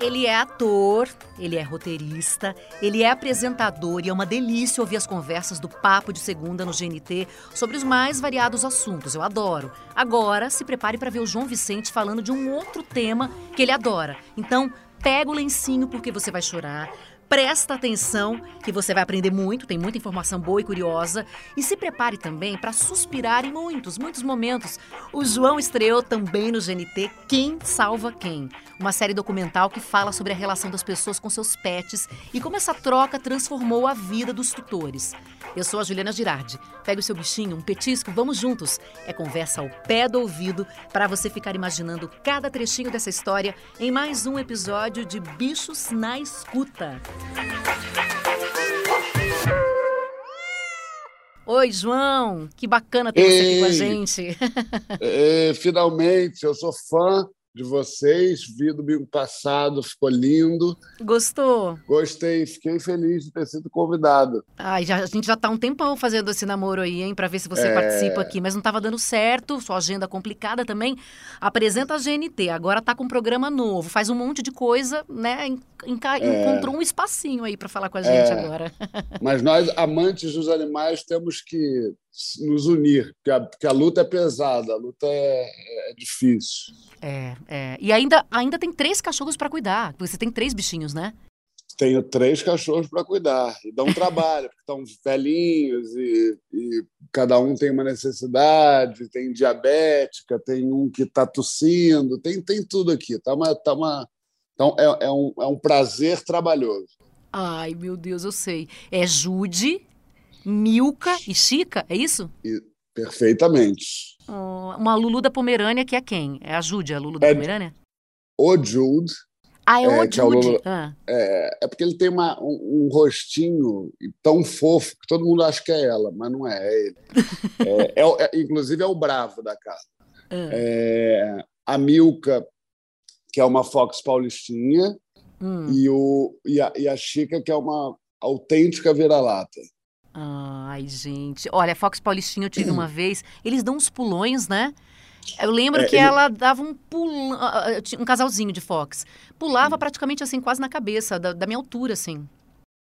Ele é ator, ele é roteirista, ele é apresentador e é uma delícia ouvir as conversas do Papo de Segunda no GNT sobre os mais variados assuntos. Eu adoro. Agora, se prepare para ver o João Vicente falando de um outro tema que ele adora. Então, pega o lencinho porque você vai chorar. Presta atenção que você vai aprender muito, tem muita informação boa e curiosa. E se prepare também para suspirar em muitos, muitos momentos. O João estreou também no GNT Quem Salva Quem, uma série documental que fala sobre a relação das pessoas com seus pets e como essa troca transformou a vida dos tutores. Eu sou a Juliana Girardi. Pega o seu bichinho, um petisco, vamos juntos. É conversa ao pé do ouvido para você ficar imaginando cada trechinho dessa história em mais um episódio de Bichos na Escuta. Oi, João. Que bacana ter você aqui com a Ei. gente. É, finalmente, eu sou fã de vocês, vi domingo passado, ficou lindo. Gostou? Gostei, fiquei feliz de ter sido convidado. Ai, já, a gente já tá um tempão fazendo esse namoro aí, hein, pra ver se você É. participa aqui, mas não tava dando certo, sua agenda complicada também. Apresenta a GNT, agora tá com um programa novo, faz um monte de coisa, né? en- enca- É. Encontrou um espacinho aí pra falar com a gente É. agora. Mas nós, amantes dos animais, temos que nos unir, porque a, porque a luta é pesada, a luta é, é difícil. É, é. E ainda, ainda tem três cachorros pra cuidar, você tem três bichinhos, né? Tenho três cachorros para cuidar e dão trabalho, porque estão velhinhos e, e cada um tem uma necessidade, tem diabética, tem um que está tossindo, tem, tem tudo aqui. Tá uma, tá uma, então é, é, um, é um prazer trabalhoso. Ai, meu Deus, eu sei. É Jude, Milka e Chica, é isso? Perfeitamente. Oh, uma Lulu da Pomerânia, que é quem? É a Jude, a Lulu da É- Pomerânia? O Jude Ah, é, é, o é o Jude. Lulu- Ah. é, é porque ele tem uma, um, um rostinho tão fofo que todo mundo acha que é ela, mas não é, é ele. É, é o- é- inclusive é o bravo da casa. Ah. É, a Milka, que é uma Fox paulistinha, Hum. e, o, e, a, e a Chica, que é uma autêntica vira-lata. Ai, gente. Olha, a Fox Paulistinha eu tive uma vez. Eles dão uns pulões, né? Eu lembro É, que ele- ela dava um pulão. Um casalzinho de Fox. Pulava praticamente assim, quase na cabeça, da, da minha altura, assim.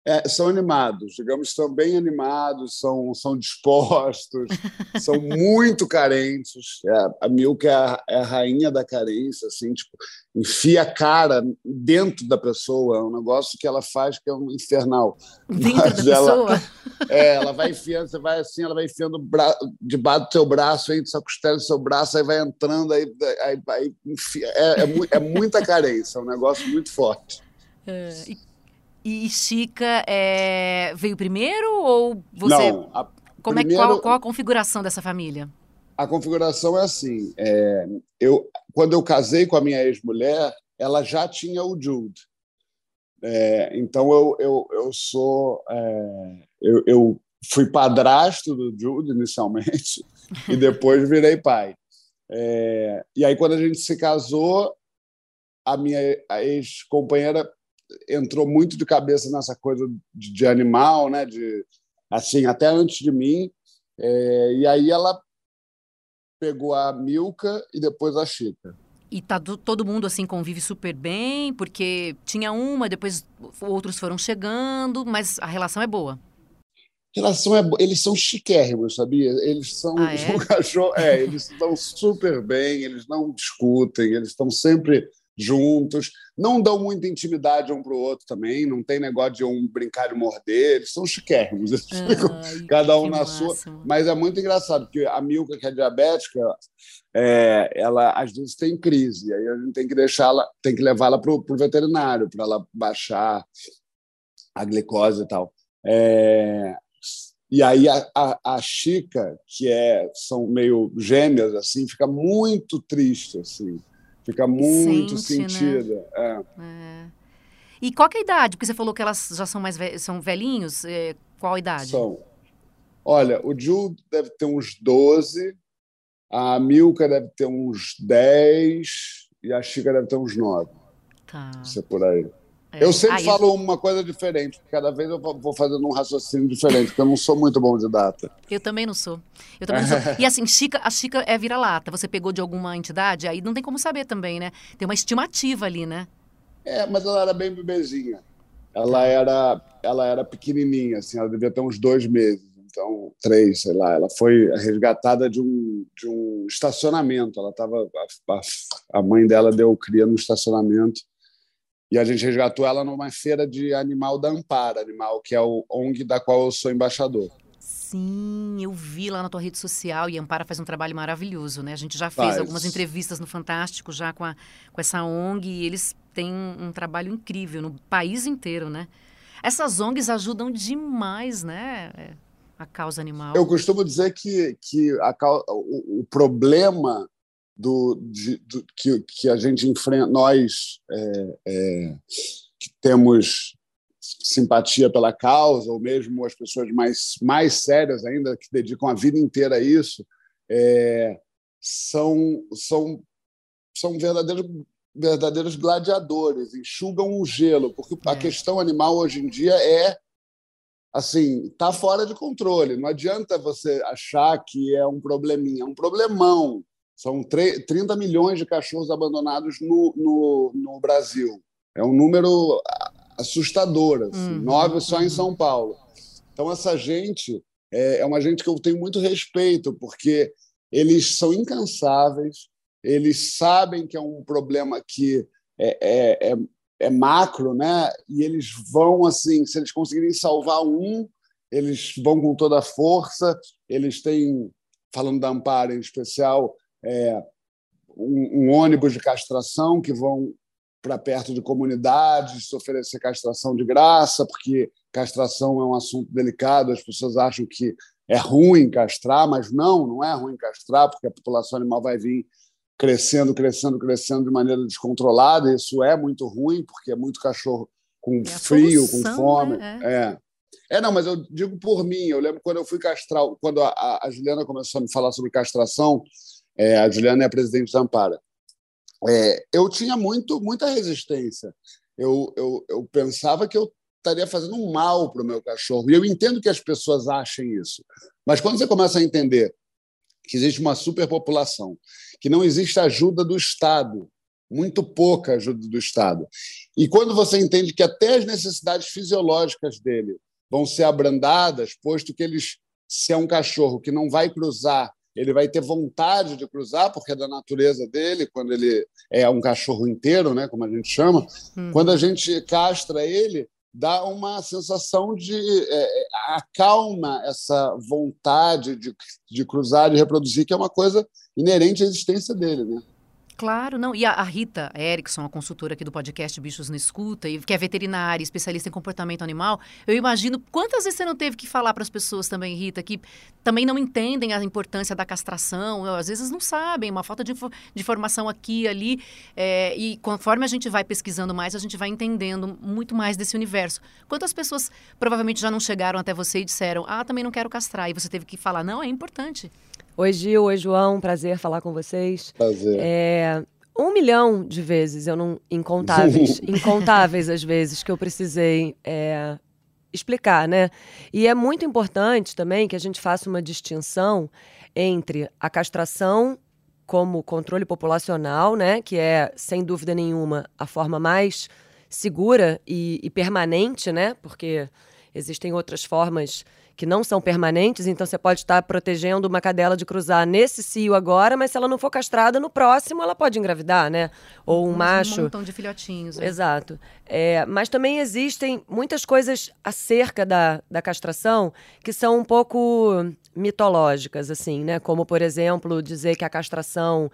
É, são animados, digamos, são bem animados, são, são dispostos, são muito carentes. É, a Milka é a, é a rainha da carência, assim, tipo, enfia a cara dentro da pessoa, é um negócio que ela faz que é um infernal. Dentro Mas da ela- pessoa. É, ela vai enfiando, você vai assim, ela vai enfiando bra... debaixo do seu braço, entre sua costela do seu braço, aí vai entrando, aí, aí, aí enfia... é, é, é muita carência, é um negócio muito forte. É, e, e Chica é, veio primeiro ou você. Não, a, como é, primeiro- qual, qual a configuração dessa família? a configuração é assim: é, eu, quando eu casei com a minha ex-mulher, ela já tinha o Jude. É, então eu, eu, eu sou. é, eu, eu fui padrasto do Jude inicialmente e depois virei pai. É, e aí, quando a gente se casou, a minha ex-companheira entrou muito de cabeça nessa coisa de, de animal, né? De, assim, até antes de mim. É, e aí ela pegou a Milka e depois a Chica. E tá do- todo mundo assim convive super bem, porque tinha uma, depois outros foram chegando, mas a relação é boa. A relação é eles são chiquérrimos, sabia? Eles são Ah, é? um cachorro, é, eles estão super bem, eles não discutem, eles estão sempre juntos, não dão muita intimidade um para o outro também, não tem negócio de um brincar de morder, eles são chiquérrimos, eles ficam Ai, cada um na sua. Mas é muito engraçado, porque a Milka, que é diabética, é, ela às vezes tem crise, aí a gente tem que deixá-la, tem que levá-la para o veterinário para ela baixar a glicose e tal. É, e aí a, a, a Chica, que é, são meio gêmeas, assim, fica muito triste, assim, fica muito Sente, né? sentida. é. É. E qual que é a idade? Porque você falou que elas já são mais ve- são velhinhos. é, qual a idade? São. Olha, o Jude deve ter uns 12, a Milka deve ter uns 10 e a Chica deve ter uns 9. Tá. Isso é por aí. É. Eu sempre Aí- falo uma coisa diferente, cada vez eu vou fazendo um raciocínio diferente, porque eu não sou muito bom de data. Eu também não sou. Eu também não sou. E assim, Chica, a Chica é vira-lata. Você pegou de alguma entidade, aí não tem como saber também, né? Tem uma estimativa ali, né? É, mas ela era bem bebezinha. Ela era, ela era pequenininha, assim, ela devia ter uns dois meses, então três, sei lá. Ela foi resgatada de um, de um estacionamento. Ela estava, a, a, mãe dela deu cria no estacionamento e a gente resgatou ela numa feira de animal da Ampara, animal que é o ONG da qual eu sou embaixador. Sim, eu vi lá na tua rede social e a Ampara faz um trabalho maravilhoso, né? A gente já fez faz. algumas entrevistas no Fantástico já com, a, com essa ONG e eles têm um, um trabalho incrível no país inteiro, né? Essas ONGs ajudam demais, né? A causa animal. Eu costumo dizer que, que a, o, o problema do, de, do, que, que a gente enfrenta, nós é, é, que temos simpatia pela causa, ou mesmo as pessoas mais, mais sérias ainda, que dedicam a vida inteira a isso, é, são, são, são verdadeiros, verdadeiros gladiadores, enxugam o gelo, porque a é. questão animal hoje em dia é assim, está fora de controle. Não adianta você achar que é um probleminha, é um problemão. São 30 milhões de cachorros abandonados no, no, no Brasil. É um número assustador, assim, uhum, nove só uhum. em São Paulo. Então, essa gente é, é uma gente que eu tenho muito respeito, porque eles são incansáveis, eles sabem que é um problema que é, é, é, é macro, né? E eles vão assim, se eles conseguirem salvar um, eles vão com toda a força. Eles têm, falando da Amparo em especial, é, um, um, ônibus de castração que vão para perto de comunidades, se oferecer castração de graça, porque castração é um assunto delicado, as pessoas acham que é ruim castrar, mas não, não é ruim castrar, porque a população animal vai vir crescendo, crescendo, crescendo de maneira descontrolada, e isso é muito ruim, porque é muito cachorro com é frio, solução, com fome. Né? É. é, não, mas eu digo por mim, eu lembro quando eu fui castrar, quando a, a Juliana começou a me falar sobre castração, é, a Juliana é a presidente da Ampara, é, eu tinha muito, muita resistência. Eu, eu, eu pensava que eu estaria fazendo um mal para o meu cachorro. E eu entendo que as pessoas achem isso. Mas quando você começa a entender que existe uma superpopulação, que não existe ajuda do Estado, muito pouca ajuda do Estado, e quando você entende que até as necessidades fisiológicas dele vão ser abrandadas, posto que eles, se é um cachorro que não vai cruzar ele vai ter vontade de cruzar, porque é da natureza dele, quando ele é um cachorro inteiro, né, como a gente chama. Uhum. Quando a gente castra ele, dá uma sensação de. É, acalma essa vontade de, de cruzar e reproduzir, que é uma coisa inerente à existência dele. Né? Claro, não. E a, a Rita Erickson, a consultora aqui do podcast Bichos no Escuta, e que é veterinária, especialista em comportamento animal, eu imagino quantas vezes você não teve que falar para as pessoas também, Rita, que também não entendem a importância da castração, às vezes não sabem, uma falta de, de informação aqui ali. É, e conforme a gente vai pesquisando mais, a gente vai entendendo muito mais desse universo. Quantas pessoas provavelmente já não chegaram até você e disseram, ah, também não quero castrar, e você teve que falar, não, é importante. Oi, Gil. Oi, João. Prazer falar com vocês. Prazer. É, um milhão de vezes, eu não. Incontáveis. incontáveis as vezes que eu precisei é, explicar, né? E é muito importante também que a gente faça uma distinção entre a castração como controle populacional, né? Que é, sem dúvida nenhuma, a forma mais segura e, e permanente, né? Porque existem outras formas que não são permanentes, então você pode estar protegendo uma cadela de cruzar nesse cio agora, mas se ela não for castrada, no próximo ela pode engravidar, né? Ou um mas macho. Um montão de filhotinhos. Né? Exato. É, mas também existem muitas coisas acerca da, da castração que são um pouco mitológicas, assim, né? Como, por exemplo, dizer que a castração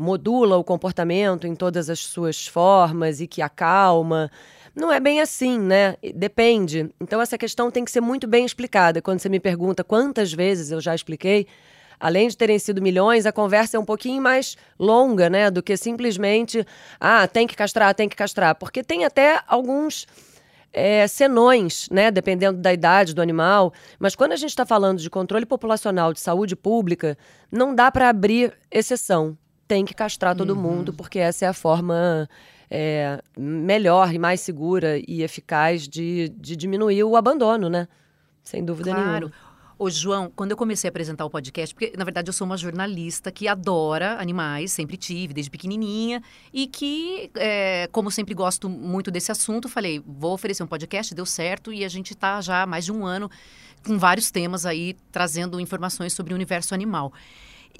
modula o comportamento em todas as suas formas e que acalma. Não é bem assim, né? Depende. Então, essa questão tem que ser muito bem explicada. Quando você me pergunta quantas vezes eu já expliquei, além de terem sido milhões, a conversa é um pouquinho mais longa, né? Do que simplesmente, ah, tem que castrar, tem que castrar. Porque tem até alguns. É, senões, né, dependendo da idade do animal. Mas quando a gente está falando de controle populacional de saúde pública, não dá para abrir exceção. Tem que castrar todo uhum. mundo, porque essa é a forma é, melhor e mais segura e eficaz de, de diminuir o abandono, né? Sem dúvida claro. nenhuma. Ô, João, quando eu comecei a apresentar o podcast, porque na verdade eu sou uma jornalista que adora animais, sempre tive, desde pequenininha, e que, é, como sempre gosto muito desse assunto, falei, vou oferecer um podcast, deu certo, e a gente está já há mais de um ano com vários temas aí, trazendo informações sobre o universo animal.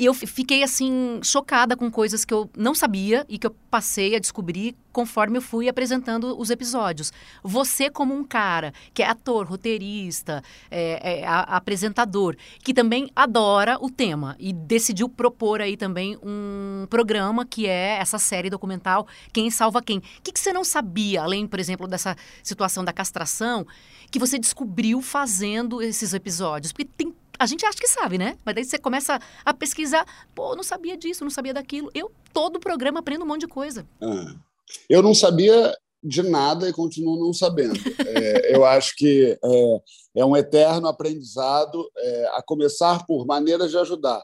E eu fiquei assim chocada com coisas que eu não sabia e que eu passei a descobrir conforme eu fui apresentando os episódios. Você como um cara que é ator, roteirista, é, é, a, apresentador, que também adora o tema e decidiu propor aí também um programa que é essa série documental Quem Salva Quem. O que, que você não sabia, além, por exemplo, dessa situação da castração, que você descobriu fazendo esses episódios? Porque tem a gente acha que sabe, né? Mas daí você começa a pesquisar, pô, não sabia disso, não sabia daquilo. Eu, todo o programa, aprendo um monte de coisa. Ah, eu não sabia de nada e continuo não sabendo. É, eu acho que é, é, um eterno aprendizado, é, a começar por maneiras de ajudar.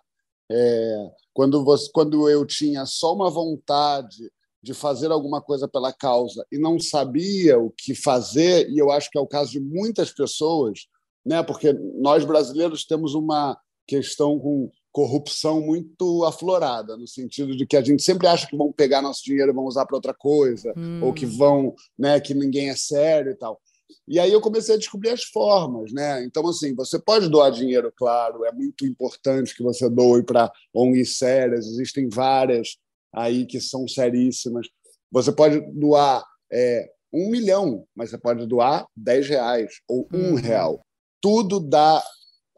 É, quando, você, quando eu tinha só uma vontade de fazer alguma coisa pela causa e não sabia o que fazer, e eu acho que é o caso de muitas pessoas, né? porque nós brasileiros temos uma questão com corrupção muito aflorada, no sentido de que a gente sempre acha que vão pegar nosso dinheiro e vão usar para outra coisa, hum. ou que vão, né, que ninguém é sério e tal. E aí eu comecei a descobrir as formas, né? Então assim, você pode doar dinheiro, claro, é muito importante que você doe para ONGs sérias, existem várias aí que são seríssimas. Você pode doar é, um milhão, mas você pode doar dez reais ou um uhum. real tudo dá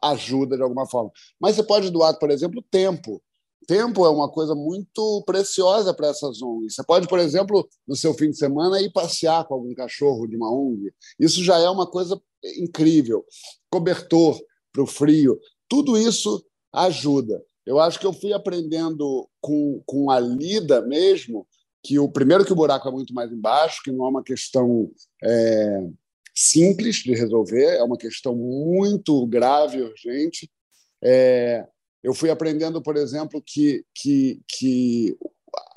ajuda de alguma forma. Mas você pode doar, por exemplo, tempo. Tempo é uma coisa muito preciosa para essas ONGs. Você pode, por exemplo, no seu fim de semana, ir passear com algum cachorro de uma ONG. Isso já é uma coisa incrível. Cobertor para o frio. Tudo isso ajuda. Eu acho que eu fui aprendendo com, com a lida mesmo que o primeiro que o buraco é muito mais embaixo, que não é uma questão é, simples de resolver, é uma questão muito grave e urgente. É, eu fui aprendendo, por exemplo, que, que, que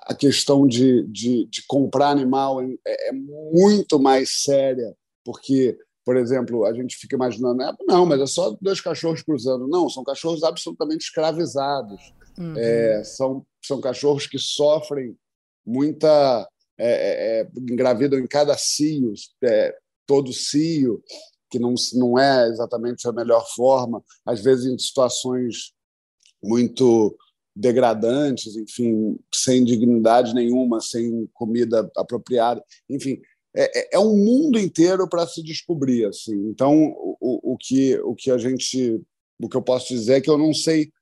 a questão de, de, de comprar animal é, é, muito mais séria, porque, por exemplo, a gente fica imaginando, é, não, mas é só dois cachorros cruzando. Não, são cachorros absolutamente escravizados. Uhum. É, são, são cachorros que sofrem muita. É, é, é engravidam em cada cio, é, todo cio, que não, não é exatamente a melhor forma, às vezes em situações muito degradantes, enfim, sem dignidade nenhuma, sem comida apropriada, enfim, é, é, é um mundo inteiro para se descobrir, assim. Então, o, o que o que a gente, o que eu posso dizer é que eu não sei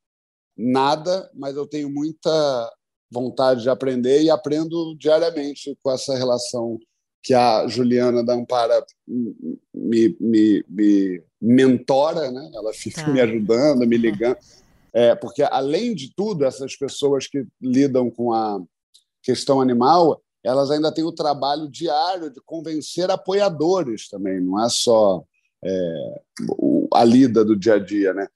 nada, mas eu tenho muita vontade de aprender e aprendo diariamente com essa relação que a Juliana da Ampara me, me, me mentora, né? ela fica tá. me ajudando, me ligando. É, porque, além de tudo, essas pessoas que lidam com a questão animal, elas ainda têm o trabalho diário de convencer apoiadores também, não é só é, a lida do dia a dia. Né?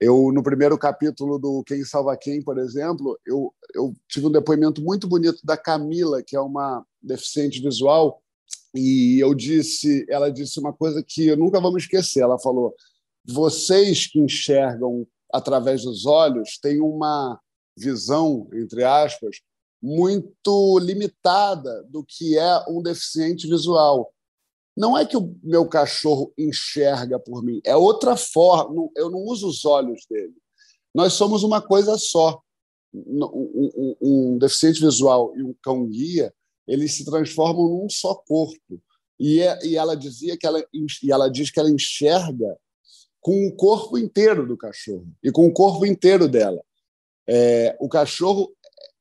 Eu, no primeiro capítulo do Quem Salva Quem, por exemplo, eu, eu tive um depoimento muito bonito da Camila, que é uma deficiente visual, e eu disse, ela disse uma coisa que eu nunca vou me esquecer. Ela falou: vocês que enxergam através dos olhos têm uma visão, entre aspas, muito limitada do que é um deficiente visual. Não é que o meu cachorro enxerga por mim, é outra forma. Eu não uso os olhos dele. Nós somos uma coisa só. Um, um, um deficiente visual e um cão guia eles se transformam num só corpo. E, é, e ela dizia que ela e ela diz que ela enxerga com o corpo inteiro do cachorro e com o corpo inteiro dela. É, o cachorro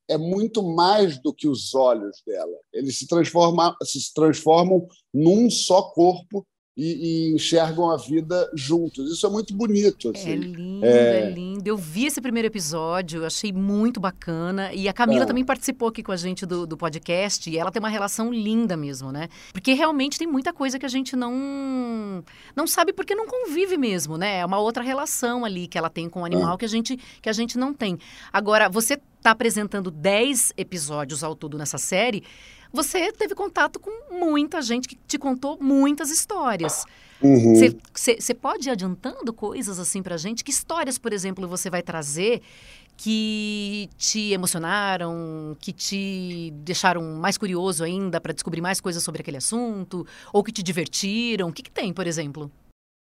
é muito mais do que os olhos dela. Eles se transformam, se transformam num só corpo e, e, enxergam a vida juntos. Isso é muito bonito. Assim. É lindo, é... é... lindo. Eu vi esse primeiro episódio, achei muito bacana. E a Camila é. também participou aqui com a gente do, do podcast. E ela tem uma relação linda mesmo, né? Porque realmente tem muita coisa que a gente não não sabe porque não convive mesmo, né? É uma outra relação ali que ela tem com o animal é. que, a gente, que a gente não tem. Agora, você está apresentando 10 episódios ao todo nessa série, você teve contato com muita gente que te contou muitas histórias. Você uhum. pode ir adiantando coisas assim pra gente? Que histórias, por exemplo, você vai trazer que te emocionaram, que te deixaram mais curioso ainda para descobrir mais coisas sobre aquele assunto, ou que te divertiram? O que, que tem, por exemplo?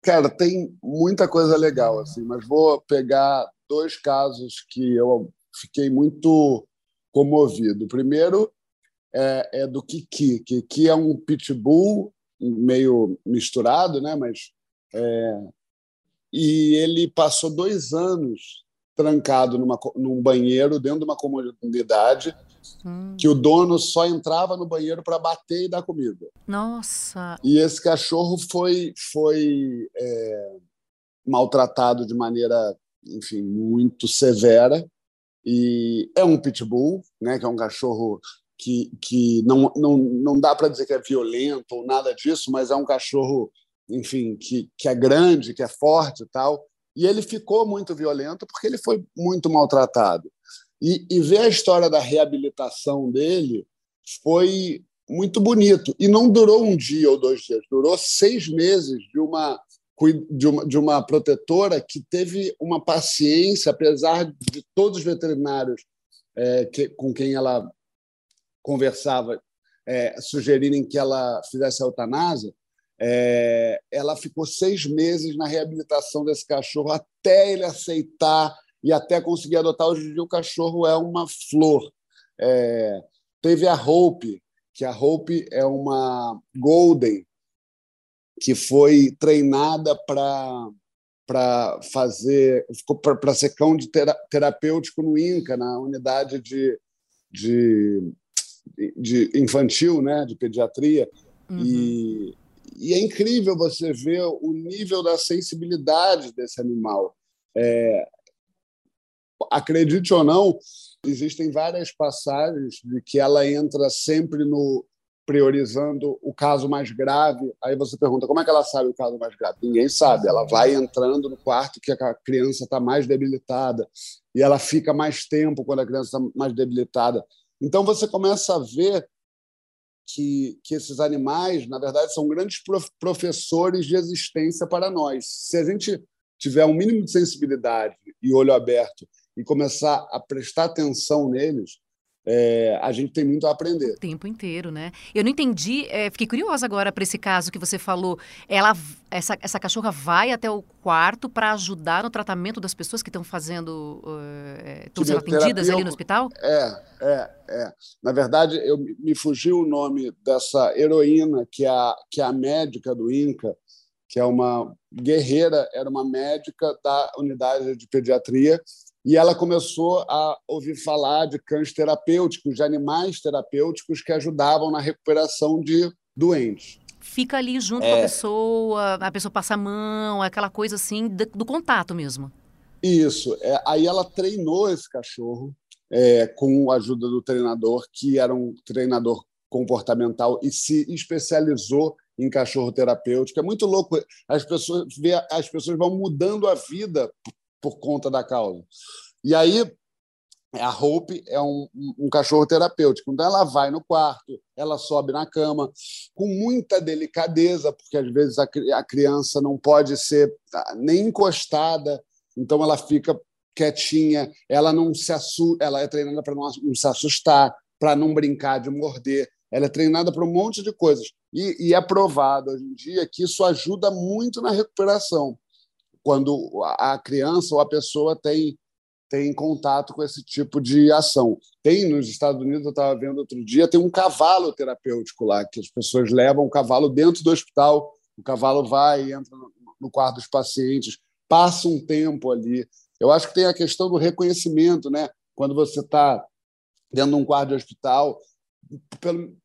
Cara, tem muita coisa legal, assim, mas vou pegar dois casos que eu fiquei muito comovido. O primeiro é, é do Kiki. Kiki é um pitbull meio misturado, né? Mas é... e ele passou dois anos trancado numa, num banheiro dentro de uma comunidade hum. que o dono só entrava no banheiro para bater e dar comida. Nossa! E esse cachorro foi foi é, maltratado de maneira, enfim, muito severa e é um pitbull, né? Que é um cachorro que, que não, não, não dá para dizer que é violento ou nada disso, mas é um cachorro, enfim, que, que é grande, que é forte e tal. E ele ficou muito violento porque ele foi muito maltratado. E, e ver a história da reabilitação dele foi muito bonito. E não durou um dia ou dois dias, durou seis meses de uma, de uma, de uma protetora que teve uma paciência, apesar de todos os veterinários é, que, com quem ela conversava é, sugerirem que ela fizesse a eutanásia, é, ela ficou seis meses na reabilitação desse cachorro até ele aceitar e até conseguir adotar. Hoje em dia, o cachorro é uma flor. É, teve a Hope, que a Hope é uma Golden que foi treinada para para fazer para ser cão de terapêutico no INCA na unidade de, de de infantil, né, de pediatria, uhum. e, e, é incrível você ver o nível da sensibilidade desse animal. É, acredite ou não, existem várias passagens de que ela entra sempre no priorizando o caso mais grave. Aí você pergunta como é que ela sabe o caso mais grave? Ninguém sabe. Ela vai entrando no quarto que a criança está mais debilitada e ela fica mais tempo quando a criança está mais debilitada. Então você começa a ver que, que esses animais, na verdade, são grandes professores de existência para nós. Se a gente tiver um mínimo de sensibilidade e olho aberto e começar a prestar atenção neles, é, a gente tem muito a aprender. O tempo inteiro, né? Eu não entendi, é, fiquei curiosa agora para esse caso que você falou. Ela, essa, essa cachorra vai até o quarto para ajudar no tratamento das pessoas que estão fazendo, uh, estão sendo atendidas ali no hospital? É, é, é. Na verdade, eu me fugiu o nome dessa heroína que é a, que é a médica do INCA, que é uma guerreira, era uma médica da unidade de pediatria e ela começou a ouvir falar de cães terapêuticos, de animais terapêuticos que ajudavam na recuperação de doentes. Fica ali junto é... com a pessoa, a pessoa passa a mão, aquela coisa assim do, do contato mesmo. Isso. É, aí ela treinou esse cachorro é, com a ajuda do treinador, que era um treinador comportamental e se especializou em cachorro terapêutico. É muito louco. As pessoas, as pessoas vão mudando a vida por conta da causa. E aí, a Hope é um, um, cachorro terapêutico. Então, ela vai no quarto, ela sobe na cama, com muita delicadeza, porque às vezes a, a criança não pode ser ah, nem encostada, então ela fica quietinha, ela não se assusta, ela é treinada para não, não se assustar, para não brincar de morder, ela é treinada para um monte de coisas. E, e é provado hoje em dia que isso ajuda muito na recuperação quando a criança ou a pessoa tem tem contato com esse tipo de ação. Tem nos Estados Unidos, eu estava vendo outro dia, tem um cavalo terapêutico lá, que as pessoas levam o cavalo dentro do hospital, o cavalo vai e entra no quarto dos pacientes, passa um tempo ali. Eu acho que tem a questão do reconhecimento, né? Quando você está dentro de um quarto de hospital,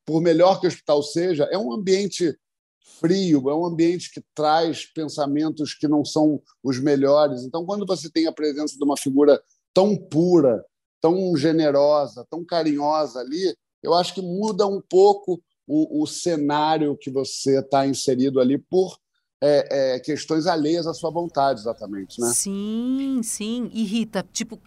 por melhor que o hospital seja, é um ambiente frio, é um ambiente que traz pensamentos que não são os melhores. Então, quando você tem a presença de uma figura tão pura, tão generosa, tão carinhosa ali, eu acho que muda um pouco o, o cenário que você está inserido ali por é, é, questões alheias à sua vontade, exatamente, né? Sim, sim. E Rita, tipo,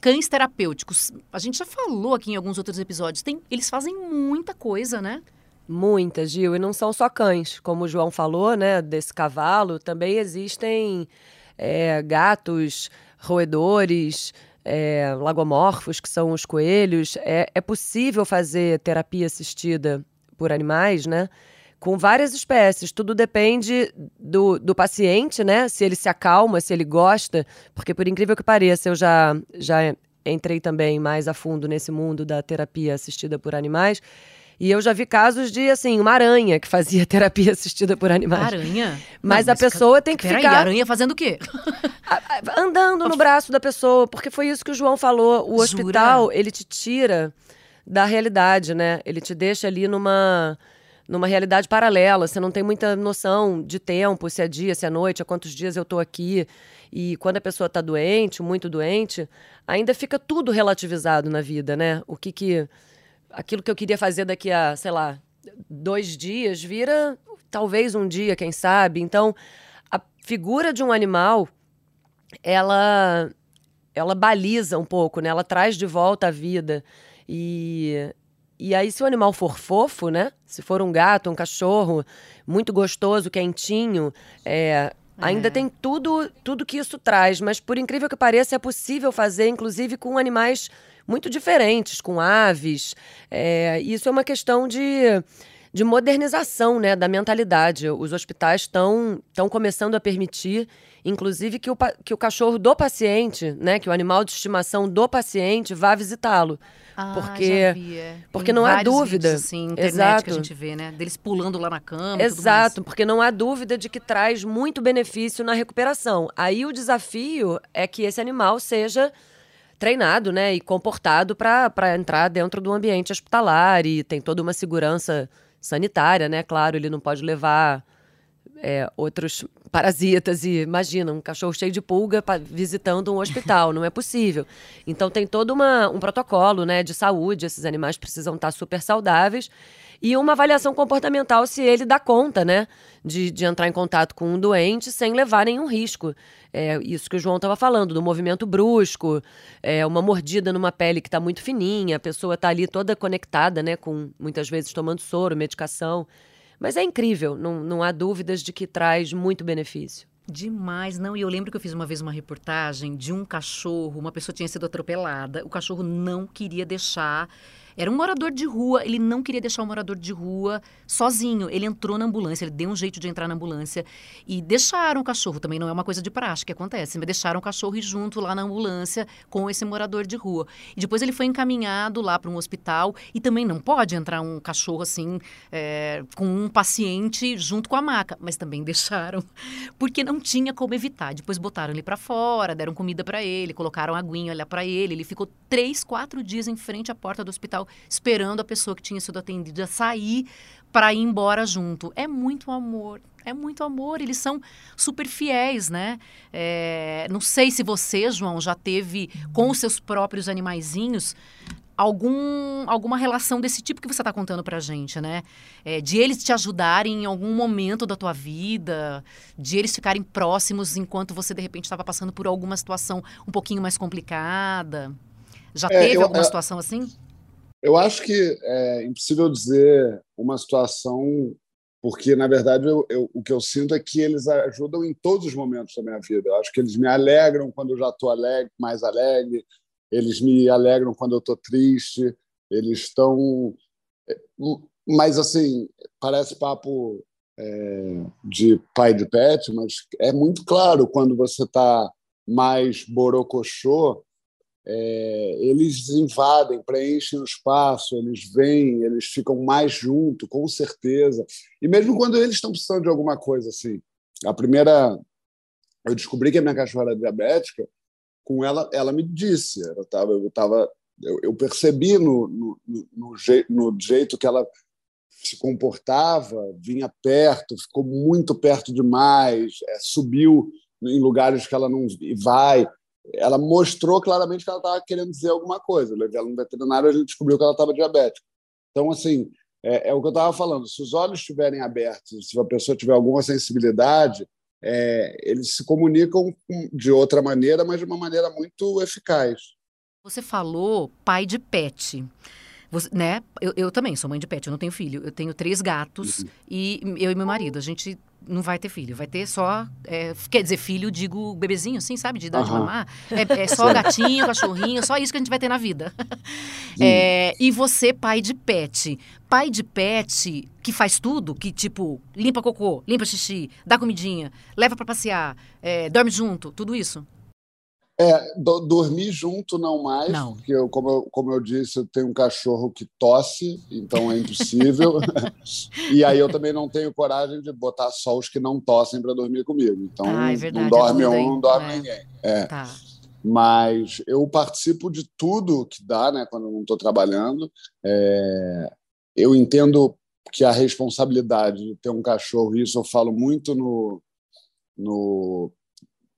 cães terapêuticos. A gente já falou aqui em alguns outros episódios. Tem, eles fazem muita coisa, né? Muitas, Gil. E não são só cães. Como o João falou, né? Desse cavalo, também existem é, gatos, roedores, é, lagomorfos, que são os coelhos. É, é possível fazer terapia assistida por animais, né? Com várias espécies. Tudo depende do, do paciente, né? Se ele se acalma, se ele gosta. Porque, por incrível que pareça, eu já, já entrei também mais a fundo nesse mundo da terapia assistida por animais. E eu já vi casos de, assim, uma aranha que fazia terapia assistida por animais. Aranha? Mas, Não, mas a pessoa tem que ficar. Aí, aranha fazendo o quê? Andando no braço da pessoa, porque foi isso que o João falou. O Jura? hospital, ele te tira da realidade, né? Ele te deixa ali numa numa realidade paralela. Você não tem muita noção de tempo, se é dia, se é noite, há quantos dias eu estou aqui. E quando a pessoa está doente, muito doente, ainda fica tudo relativizado na vida, né? O que que aquilo que eu queria fazer daqui a, sei lá, dois dias vira talvez um dia, quem sabe. Então, a figura de um animal, ela, ela baliza um pouco, né? Ela traz de volta a vida. E, e aí, se o animal for fofo, né? Se for um gato, um cachorro, muito gostoso, quentinho, é, Ainda é. tem tudo, tudo que isso traz, mas por incrível que pareça, é possível fazer, inclusive com animais muito diferentes, com aves. É, isso é uma questão de, de modernização né, da mentalidade. Os hospitais estão começando a permitir, inclusive, que o, que o cachorro do paciente, né, que o animal de estimação do paciente vá visitá-lo. Ah, porque é. porque não há dúvida vídeos, assim, internet Exato. que a gente vê, né? Deles pulando lá na cama. Exato, porque não há dúvida de que traz muito benefício na recuperação. Aí o desafio é que esse animal seja treinado, né, e comportado para entrar dentro do ambiente hospitalar e tem toda uma segurança sanitária, né? Claro, ele não pode levar é, outros parasitas e imagina um cachorro cheio de pulga visitando um hospital, não é possível. Então tem todo uma, um protocolo, né, de saúde. Esses animais precisam estar super saudáveis e uma avaliação comportamental se ele dá conta, né, de, de entrar em contato com um doente sem levar nenhum risco. É isso que o João estava falando, do movimento brusco, é, uma mordida numa pele que está muito fininha, a pessoa está ali toda conectada, né, com muitas vezes tomando soro, medicação. Mas é incrível, não, não há dúvidas de que traz muito benefício. Demais, não. E eu lembro que eu fiz uma vez uma reportagem de um cachorro, uma pessoa tinha sido atropelada, o cachorro não queria deixar era um morador de rua, ele não queria deixar o morador de rua sozinho. Ele entrou na ambulância, ele deu um jeito de entrar na ambulância e deixaram o cachorro. Também não é uma coisa de praxe que acontece, mas deixaram o cachorro junto lá na ambulância com esse morador de rua. E depois ele foi encaminhado lá para um hospital e também não pode entrar um cachorro assim é, com um paciente junto com a maca, mas também deixaram porque não tinha como evitar. Depois botaram ele para fora, deram comida para ele, colocaram aguinha lá para ele. Ele ficou três, quatro dias em frente à porta do hospital esperando a pessoa que tinha sido atendida sair para ir embora junto. É muito amor. É muito amor, eles são super fiéis, né? É, não sei se você, João, já teve com os seus próprios animaizinhos algum, alguma relação desse tipo que você está contando para a gente, né? É, de eles te ajudarem em algum momento da tua vida, de eles ficarem próximos enquanto você de repente estava passando por alguma situação um pouquinho mais complicada. Já é, teve eu, alguma é, situação assim? Eu acho que é impossível dizer uma situação, porque, na verdade, eu, eu, o que eu sinto é que eles ajudam em todos os momentos da minha vida. Eu acho que eles me alegram quando eu já estou alegre, mais alegre, eles me alegram quando eu estou triste, eles estão. É, mas, assim, parece papo é, de pai de pet, mas é muito claro quando você está mais borocochô é, eles invadem, preenchem o espaço, eles vêm, eles ficam mais junto, com certeza. E mesmo quando eles estão precisando de alguma coisa assim. A primeira. Eu descobri que a minha cachorra era diabética, com ela, ela me disse. Eu, tava, eu, tava, eu, eu percebi no, no, no, jeito, no jeito que ela se comportava, vinha perto, ficou muito perto demais, é, subiu em lugares que ela não vai ela mostrou claramente que ela estava querendo dizer alguma coisa. Eu levei ela no veterinário e descobriu que ela estava diabética. Então, assim, é, é o que eu estava falando. Se os olhos estiverem abertos, se a pessoa tiver alguma sensibilidade, é, eles se comunicam de outra maneira, mas de uma maneira muito eficaz. Você falou pai de pet. Você, né? Eu, eu, também sou mãe de pet, eu não tenho filho. Eu tenho três gatos uhum. e eu e meu marido. A gente não vai ter filho, vai ter só. É, quer dizer, filho, digo bebezinho, assim, sabe? De idade uhum. de mamar. É, é só gatinho, cachorrinho, só isso que a gente vai ter na vida. É, e você, pai de pet. Pai de pet que faz tudo, que tipo, limpa cocô, limpa xixi, dá comidinha, leva para passear, é, dorme junto, tudo isso. É, do, dormir junto não mais, não. porque eu, como, eu, como eu disse, eu tenho um cachorro que tosse, então é impossível. e aí eu também não tenho coragem de botar só os que não tossem para dormir comigo. Então ah, é verdade, não dorme um, não dorme é. ninguém. É. Tá. Mas eu participo de tudo que dá, né, quando eu não estou trabalhando. É, eu entendo que a responsabilidade de ter um cachorro, isso eu falo muito no, no,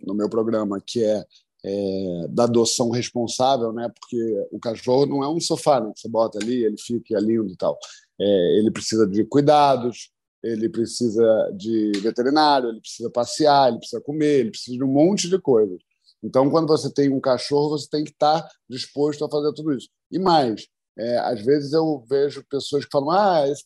no meu programa, que é é, da adoção responsável, né? Porque o cachorro não é um sofá, né? Que você bota ali, ele fica lindo e tal. É, ele precisa de cuidados, ele precisa de veterinário, ele precisa passear, ele precisa comer, ele precisa de um monte de coisas. Então, quando você tem um cachorro, você tem que estar disposto a fazer tudo isso. E mais, é, às vezes eu vejo pessoas que falam: ah, esse,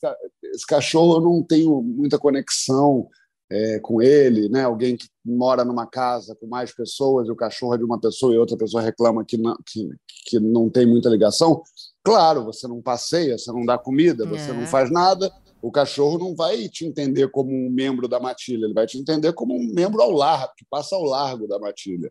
esse cachorro eu não tenho muita conexão, é, com ele, né? alguém que mora numa casa com mais pessoas e o cachorro é de uma pessoa e outra pessoa reclama que não, que, que não tem muita ligação. Claro, você não passeia, você não dá comida, você é. não faz nada, o cachorro não vai te entender como um membro da matilha, ele vai te entender como um membro ao largo, que passa ao largo da matilha.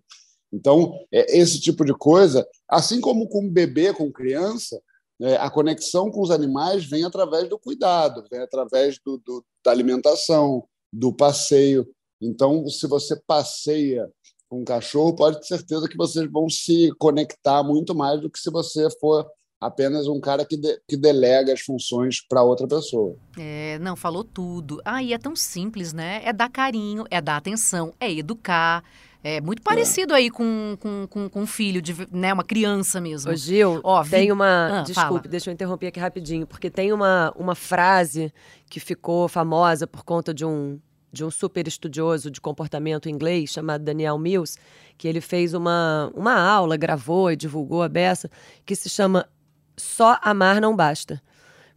Então, é, esse tipo de coisa, assim como com bebê, com criança, é, a conexão com os animais vem através do cuidado, vem através do, do da alimentação, do passeio. Então, se você passeia com um cachorro, pode ter certeza que vocês vão se conectar muito mais do que se você for apenas um cara que, de, que delega as funções para outra pessoa. É, não, falou tudo. Ah, é tão simples, né? É dar carinho, é dar atenção, é educar. É muito parecido é. aí com, com, com, com, um filho, de, né? Uma criança mesmo. Ô, Gil, Ó, vi... tem uma. Ah, desculpe, fala. deixa eu interromper aqui rapidinho, porque tem uma, uma frase que ficou famosa por conta de um, de um super estudioso de comportamento inglês chamado Daniel Mills, que ele fez uma, uma aula, gravou e divulgou a beça, que se chama Só Amar Não Basta.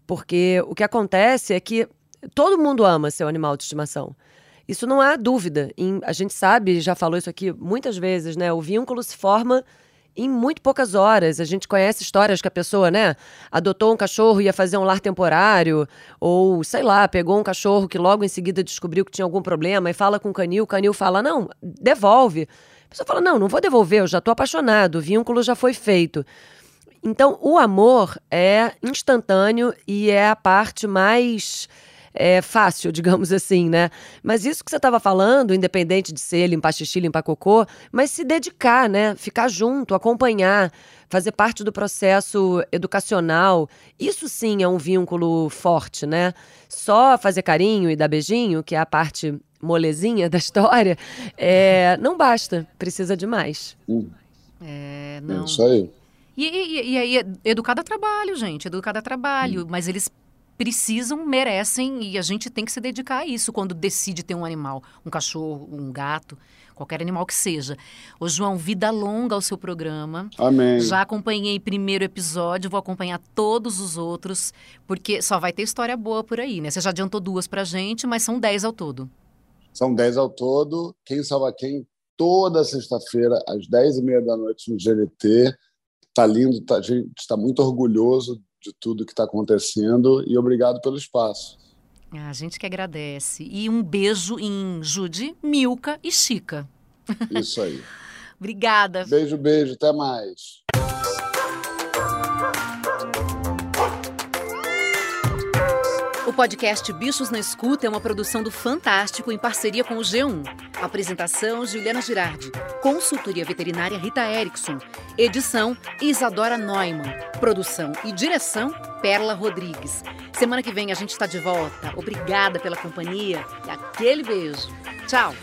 Porque o que acontece é que todo mundo ama seu animal de estimação. Isso não há dúvida. a gente sabe, já falou isso aqui muitas vezes, né? O vínculo se forma em muito poucas horas. A gente conhece histórias que a pessoa, né, adotou um cachorro e ia fazer um lar temporário, ou sei lá, pegou um cachorro que logo em seguida descobriu que tinha algum problema e fala com o canil, o canil fala: não, devolve. A pessoa fala: não, não vou devolver, eu já estou apaixonado, o vínculo já foi feito. Então, o amor é instantâneo e é a parte mais é, fácil, digamos assim, né? Mas isso que você estava falando, independente de ser limpar xixi, limpar cocô, mas se dedicar, né? Ficar junto, acompanhar, fazer parte do processo educacional, isso sim é um vínculo forte, né? Só fazer carinho e dar beijinho, que é a parte molezinha da história, é, não basta, precisa de mais. Hum. É, não. É isso aí. E, e, e, aí, educado a trabalho, gente, educado a trabalho, hum. mas eles precisam, merecem e a gente tem que se dedicar a isso quando decide ter um animal, um cachorro, um gato, qualquer animal que seja. Ô João, vida longa ao seu programa. Amém. Já acompanhei o primeiro episódio, vou acompanhar todos os outros, porque só vai ter história boa por aí, né? Você já adiantou duas pra gente, mas são dez ao todo. São dez ao todo. Quem salva quem? Toda sexta-feira, às dez e meia da noite no GNT. Tá lindo, tá, a gente está muito orgulhoso de tudo que está acontecendo e obrigado pelo espaço. A gente que agradece. E um beijo em Jude, Milka e Chica. Isso aí. Obrigada. Beijo, beijo. Até mais. O podcast Bichos na Escuta é uma produção do Fantástico em parceria com o G1. Apresentação: Juliana Girardi. Consultoria veterinária Rita Erickson. Edição: Isadora Neumann. Produção e direção: Perla Rodrigues. Semana que vem a gente está de volta. Obrigada pela companhia e aquele beijo. Tchau!